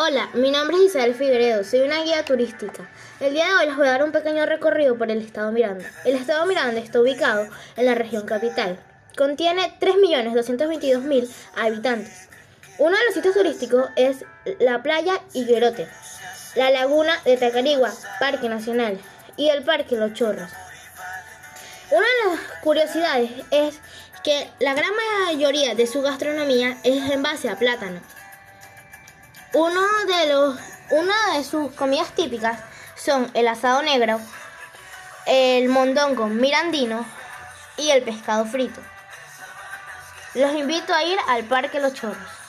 Hola, mi nombre es Isabel Figueredo, soy una guía turística. El día de hoy les voy a dar un pequeño recorrido por el estado Miranda. El estado Miranda está ubicado en la región capital. Contiene 3.222.000 habitantes. Uno de los sitios turísticos es la playa Higuerote, la laguna de Tacarigua, Parque Nacional, y el Parque Los Chorros. Una de las curiosidades es que la gran mayoría de su gastronomía es en base a plátano. Uno de los, una de sus comidas típicas son el asado negro, el mondongo mirandino y el pescado frito. Los invito a ir al Parque Los Chorros.